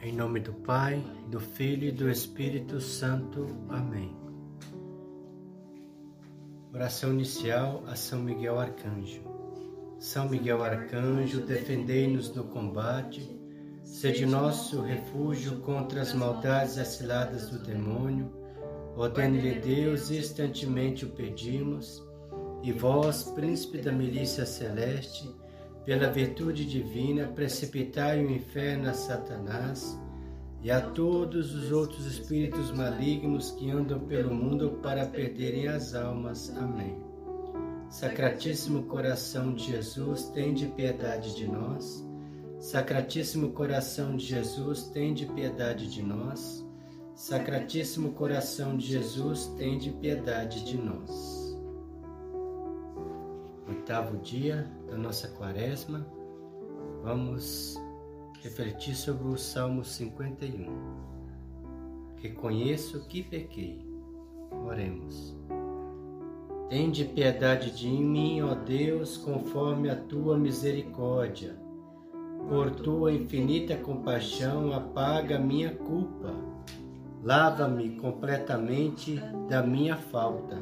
Em nome do Pai, do Filho e do Espírito Santo. Amém. Oração inicial a São Miguel Arcanjo. São Miguel Arcanjo, defendei-nos no combate, sede nosso refúgio contra as maldades aciladas do demônio. Ordene-lhe Deus, instantemente o pedimos, e vós, príncipe da milícia celeste, pela virtude divina, precipitai o inferno a Satanás e a todos os outros espíritos malignos que andam pelo mundo para perderem as almas. Amém. Sacratíssimo coração de Jesus, tende piedade de nós. Sacratíssimo coração de Jesus, tende piedade de nós. Sacratíssimo coração de Jesus, tende piedade de nós oitavo dia da nossa quaresma, vamos refletir sobre o Salmo 51. Reconheço que pequei. Oremos. Tende piedade de mim, ó Deus, conforme a tua misericórdia. Por tua infinita compaixão, apaga minha culpa. Lava-me completamente da minha falta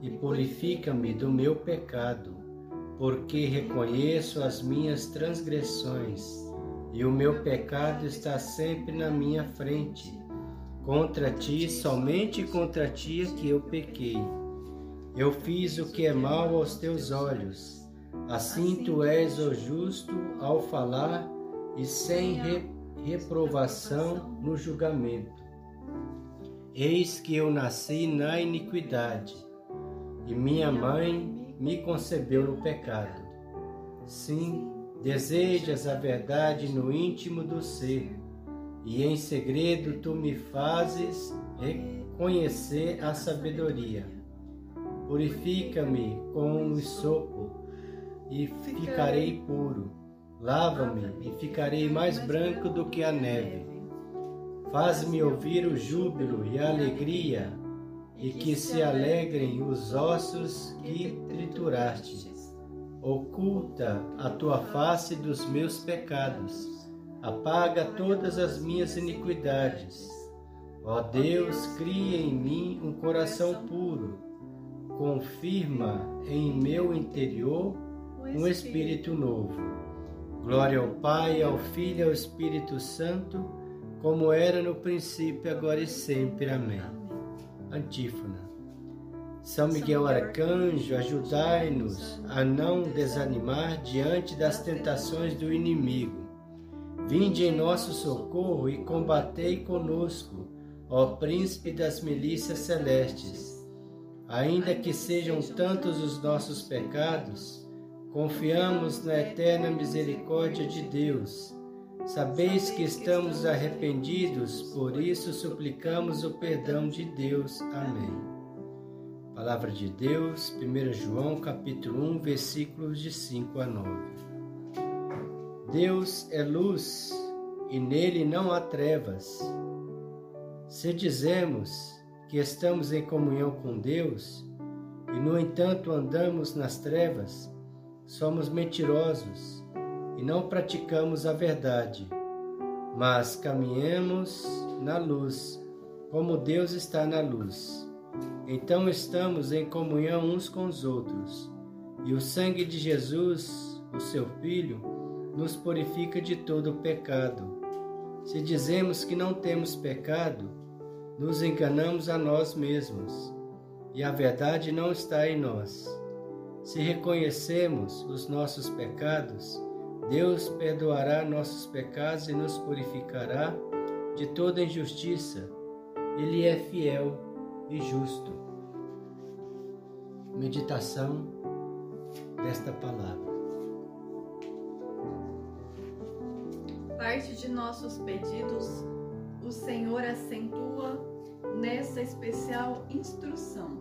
e purifica-me do meu pecado porque reconheço as minhas transgressões e o meu pecado está sempre na minha frente. Contra ti, somente contra ti é que eu pequei. Eu fiz o que é mal aos teus olhos. Assim tu és o justo ao falar e sem re reprovação no julgamento. Eis que eu nasci na iniquidade, e minha mãe me concebeu no pecado. Sim, desejas a verdade no íntimo do ser, e em segredo tu me fazes reconhecer a sabedoria. Purifica-me com o sopo e ficarei puro. Lava-me e ficarei mais branco do que a neve. Faz-me ouvir o júbilo e a alegria e que se alegrem os ossos que trituraste. Oculta a tua face dos meus pecados, apaga todas as minhas iniquidades. Ó Deus, cria em mim um coração puro, confirma em meu interior um espírito novo. Glória ao Pai, ao Filho e ao Espírito Santo, como era no princípio, agora e sempre. Amém. Antífona. São Miguel Arcanjo, ajudai-nos a não desanimar diante das tentações do inimigo. Vinde em nosso socorro e combatei conosco, ó Príncipe das milícias celestes. Ainda que sejam tantos os nossos pecados, confiamos na eterna misericórdia de Deus Sabeis que estamos arrependidos, por isso suplicamos o perdão de Deus. Amém. Palavra de Deus, 1 João capítulo 1, versículos de 5 a 9. Deus é luz e nele não há trevas. Se dizemos que estamos em comunhão com Deus e, no entanto, andamos nas trevas, somos mentirosos e não praticamos a verdade, mas caminhemos na luz, como Deus está na luz. Então estamos em comunhão uns com os outros, e o sangue de Jesus, o seu Filho, nos purifica de todo o pecado. Se dizemos que não temos pecado, nos enganamos a nós mesmos, e a verdade não está em nós. Se reconhecemos os nossos pecados, Deus perdoará nossos pecados e nos purificará de toda injustiça. Ele é fiel e justo. Meditação desta palavra. Parte de nossos pedidos, o Senhor acentua nessa especial instrução,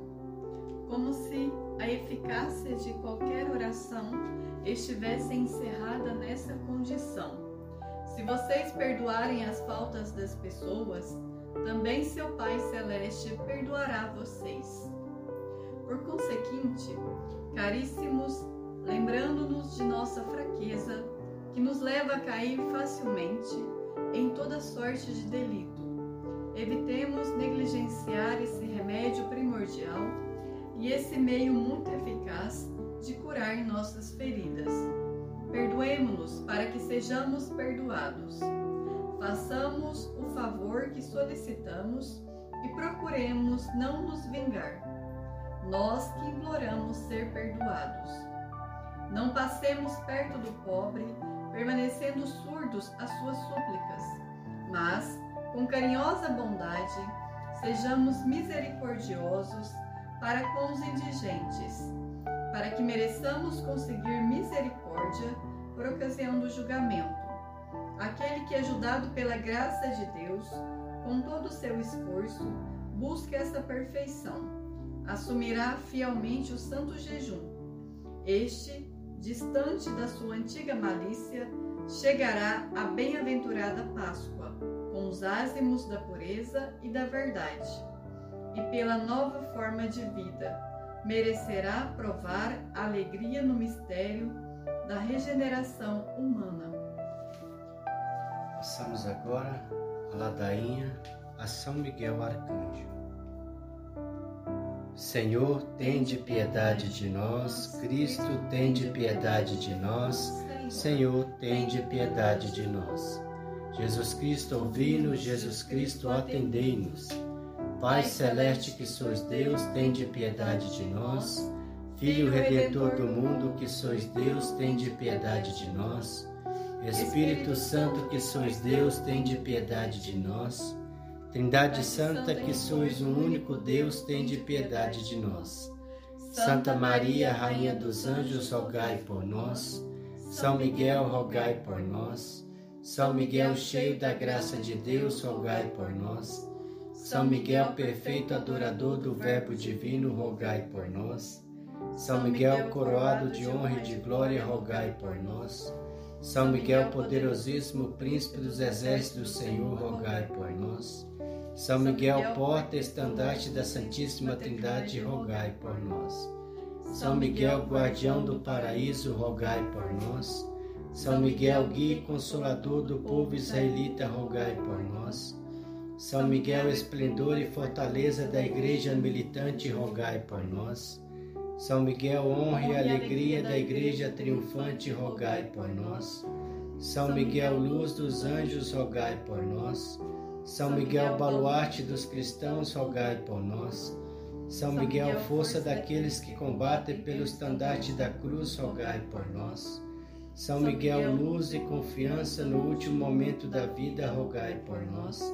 como se a eficácia de qualquer oração estivesse encerrada nessa condição. Se vocês perdoarem as faltas das pessoas, também seu Pai Celeste perdoará vocês. Por conseguinte, caríssimos, lembrando-nos de nossa fraqueza, que nos leva a cair facilmente, em toda sorte de delito. Evitemos negligenciar esse remédio primordial e esse meio muito eficaz de curar nossas feridas. Perdoemo-nos para que sejamos perdoados. Façamos o favor que solicitamos e procuremos não nos vingar, nós que imploramos ser perdoados. Não passemos perto do pobre, permanecendo surdos às suas súplicas, mas, com carinhosa bondade, sejamos misericordiosos para com os indigentes, para que mereçamos conseguir misericórdia por ocasião do julgamento. Aquele que, ajudado pela graça de Deus, com todo o seu esforço, busca essa perfeição, assumirá fielmente o santo jejum. Este distante da sua antiga malícia, chegará à bem-aventurada Páscoa, com os ázimos da pureza e da verdade, e pela nova forma de vida, merecerá provar alegria no mistério da regeneração humana. Passamos agora a ladainha a São Miguel Arcanjo. Senhor, tende piedade de nós. Cristo, tende piedade de nós. Senhor, tende piedade de nós. Jesus Cristo, ouvi-nos. Jesus Cristo, atendei-nos. Pai celeste que sois Deus, tende piedade de nós. Filho redentor do mundo que sois Deus, tende piedade de nós. Espírito Santo que sois Deus, tende piedade de nós. Trindade Santa, que sois o único Deus, tende piedade de nós. Santa Maria, Rainha dos Anjos, rogai por nós. São Miguel, rogai por nós. São Miguel, cheio da graça de Deus, rogai por nós. São Miguel, perfeito adorador do Verbo divino, rogai por nós. São Miguel, coroado de honra e de glória, rogai por nós. São Miguel, poderosíssimo príncipe dos exércitos do Senhor, rogai por nós. São Miguel, porta estandarte da Santíssima Trindade, rogai por nós. São Miguel, guardião do paraíso, rogai por nós. São Miguel, guia e consolador do povo israelita, rogai por nós. São Miguel, esplendor e fortaleza da igreja militante, rogai por nós. São Miguel, honra e alegria da igreja triunfante, rogai por nós. São Miguel, luz dos anjos, rogai por nós. São Miguel, baluarte dos cristãos, rogai por nós. São Miguel, força daqueles que combatem pelo estandarte da cruz, rogai por nós. São Miguel, luz e confiança no último momento da vida, rogai por nós.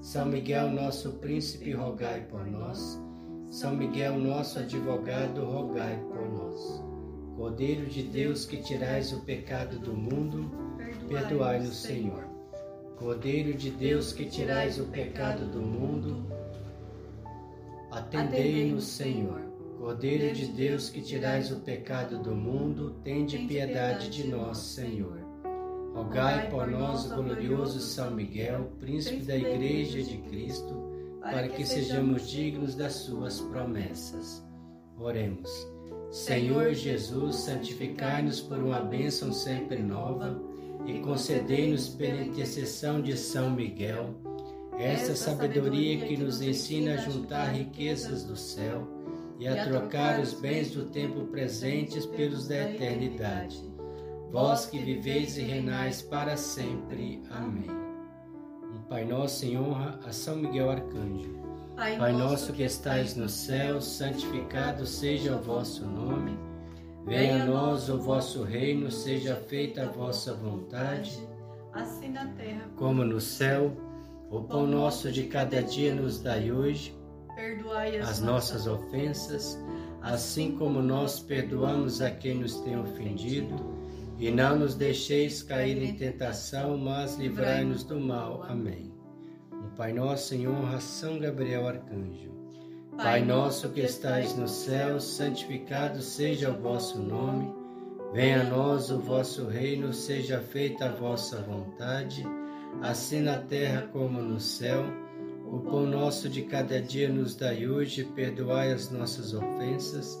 São Miguel, nosso príncipe, rogai por nós. São Miguel, nosso advogado, rogai por nós. Cordeiro de Deus, que tirais o pecado do mundo, perdoai-nos, Senhor. Cordeiro de Deus, que tirais o pecado do mundo, Atendei-nos, Senhor. Cordeiro de Deus que tirais o pecado do mundo, tende piedade de nós, Senhor. Rogai por nós, o glorioso São Miguel, príncipe da Igreja de Cristo, para que sejamos dignos das suas promessas. Oremos. Senhor Jesus, santificai-nos por uma bênção sempre nova e concedei-nos pela intercessão de São Miguel essa sabedoria que nos ensina a juntar riquezas do céu e a trocar os bens do tempo presentes pelos da eternidade. Vós que viveis e renais para sempre. Amém. Um Pai Nosso em honra a São Miguel Arcanjo. Pai nosso que estais no céu, santificado seja o vosso nome. Venha a nós o vosso reino, seja feita a vossa vontade, assim na terra como no céu. O pão nosso de cada dia nos dai hoje. Perdoai as, as nossas ofensas, assim como nós perdoamos a quem nos tem ofendido. E não nos deixeis cair em tentação, mas livrai-nos do mal. Amém. Um Pai Nosso em honra São Gabriel Arcanjo. Pai nosso que estais no céu, santificado seja o vosso nome. Venha a nós o vosso reino, seja feita a vossa vontade, assim na terra como no céu. O pão nosso de cada dia nos dai hoje, perdoai as nossas ofensas,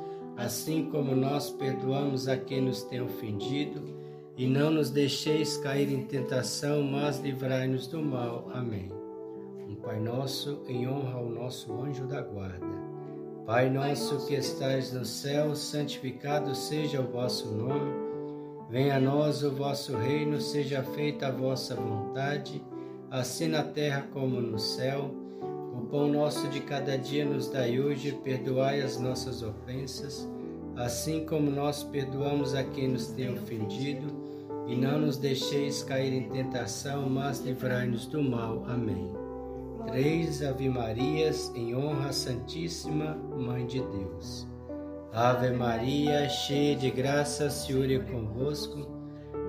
assim como nós perdoamos a quem nos tem ofendido, e não nos deixeis cair em tentação, mas livrai-nos do mal. Amém. Um Pai nosso, em honra ao nosso anjo da guarda. Pai nosso que estais no céu, santificado seja o vosso nome. Venha a nós o vosso reino, seja feita a vossa vontade assim na terra como no céu. Pão nosso de cada dia nos dai hoje, perdoai as nossas ofensas, assim como nós perdoamos a quem nos tem ofendido, e não nos deixeis cair em tentação, mas livrai-nos do mal. Amém. Três Ave Marias em honra Santíssima Mãe de Deus. Ave Maria, cheia de graça, o Senhor é convosco.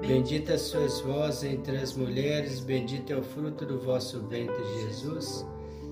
Bendita sois vós entre as mulheres, bendito é o fruto do vosso ventre, Jesus.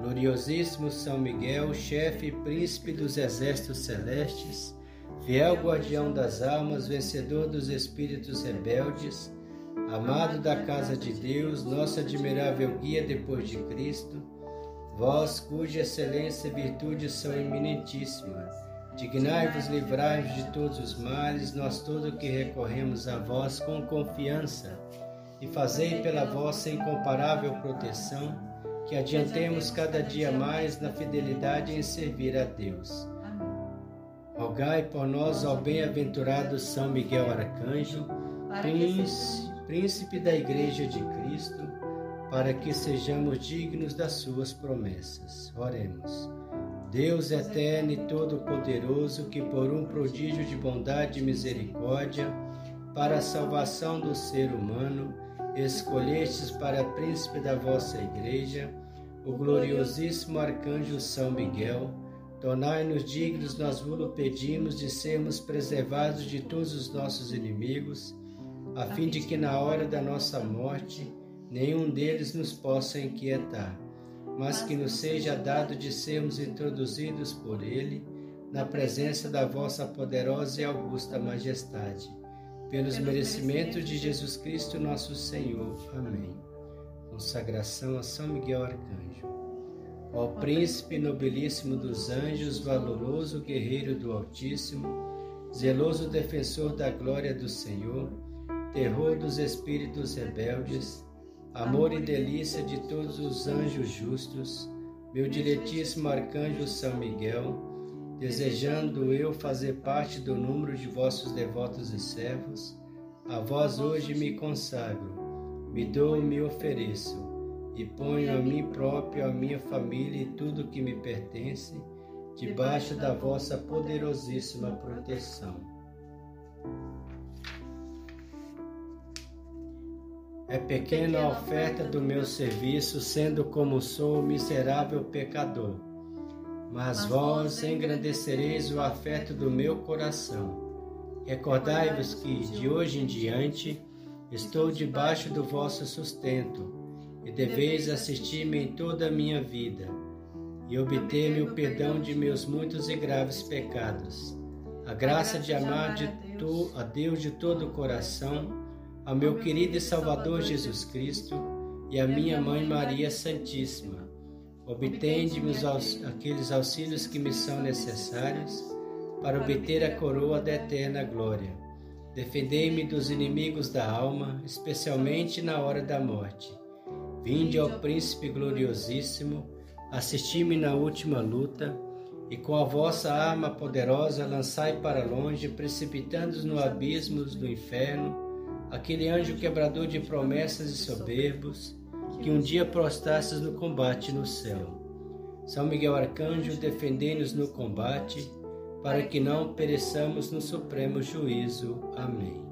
Gloriosíssimo São Miguel, chefe e príncipe dos exércitos celestes, fiel guardião das almas, vencedor dos espíritos rebeldes, amado da casa de Deus, nosso admirável guia depois de Cristo, vós cuja excelência e virtude são eminentíssimas, dignai-vos livrai-vos de todos os males, nós todo que recorremos a vós com confiança, e fazei pela vossa incomparável proteção que adiantemos cada dia mais na fidelidade em servir a Deus. Rogai por nós, ó bem-aventurado São Miguel Arcanjo, príncipe da Igreja de Cristo, para que sejamos dignos das suas promessas. Oremos. Deus eterno e todo-poderoso, que por um prodígio de bondade e misericórdia, para a salvação do ser humano, escolhestes para príncipe da vossa igreja o gloriosíssimo arcanjo São Miguel, tornai-nos dignos, nós vos pedimos, de sermos preservados de todos os nossos inimigos, a fim de que na hora da nossa morte nenhum deles nos possa inquietar, mas que nos seja dado de sermos introduzidos por ele na presença da vossa poderosa e augusta majestade pelos merecimentos de Jesus Cristo, nosso Senhor. Amém. Consagração a São Miguel Arcanjo. Ó príncipe nobilíssimo dos anjos, valoroso guerreiro do Altíssimo, zeloso defensor da glória do Senhor, terror dos espíritos rebeldes, amor e delícia de todos os anjos justos, meu diletíssimo arcanjo São Miguel, desejando eu fazer parte do número de vossos devotos e servos, a vós hoje me consagro, me dou, me ofereço, e ponho a mim próprio, a minha família e tudo que me pertence, debaixo da vossa poderosíssima proteção. É pequena a oferta do meu serviço, sendo como sou miserável pecador mas vós engrandecereis o afeto do meu coração. Recordai-vos que, de hoje em diante, estou debaixo do vosso sustento, e deveis assistir-me em toda a minha vida, e obter-me o perdão de meus muitos e graves pecados, a graça de amar de tu, a Deus de todo o coração, ao meu querido e Salvador Jesus Cristo e a minha Mãe Maria Santíssima Obtende-me aqueles auxílios que me são necessários para obter a coroa da eterna glória. Defendei-me dos inimigos da alma, especialmente na hora da morte. Vinde ao Príncipe gloriosíssimo, assisti-me na última luta, e com a vossa arma poderosa lançai para longe, precipitando-os no abismo do inferno, aquele anjo quebrador de promessas e soberbos, que um dia prostastes no combate no céu. São Miguel Arcanjo, defendei-nos no combate, para que não pereçamos no supremo juízo. Amém.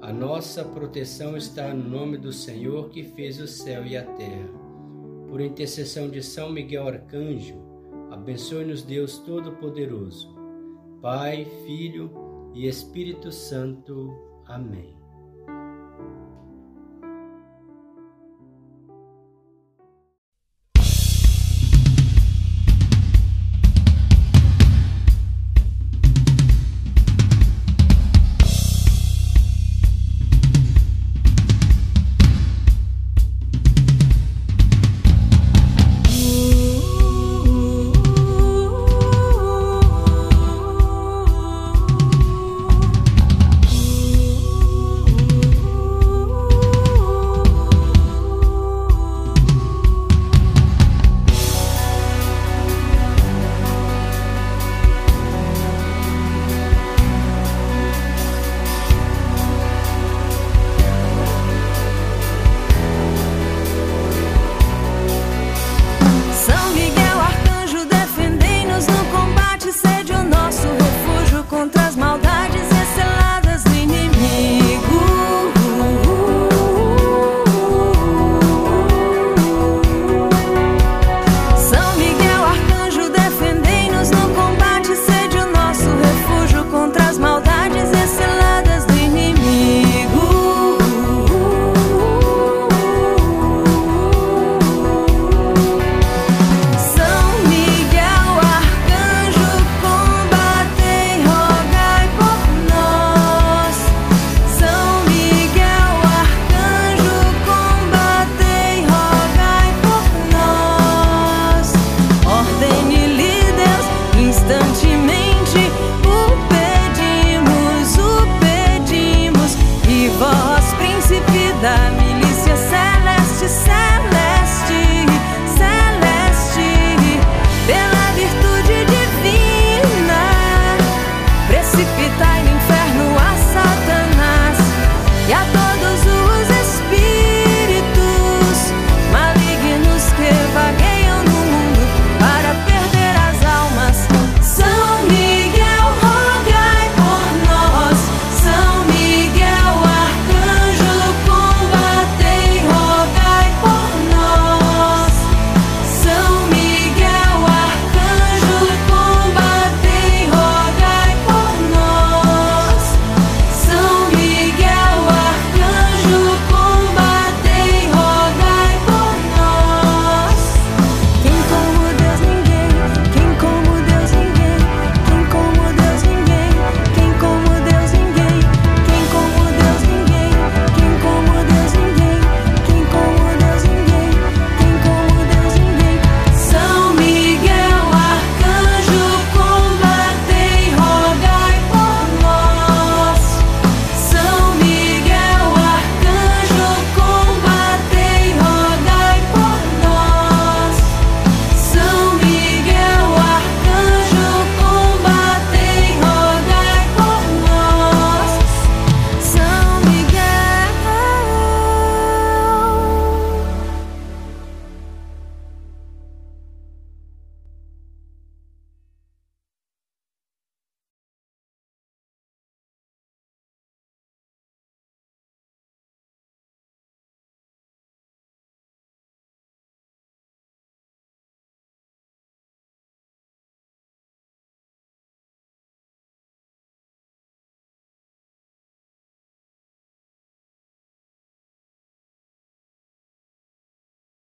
A nossa proteção está no nome do Senhor que fez o céu e a terra. Por intercessão de São Miguel Arcanjo, abençoe-nos Deus Todo-Poderoso, Pai, Filho e Espírito Santo. Amém.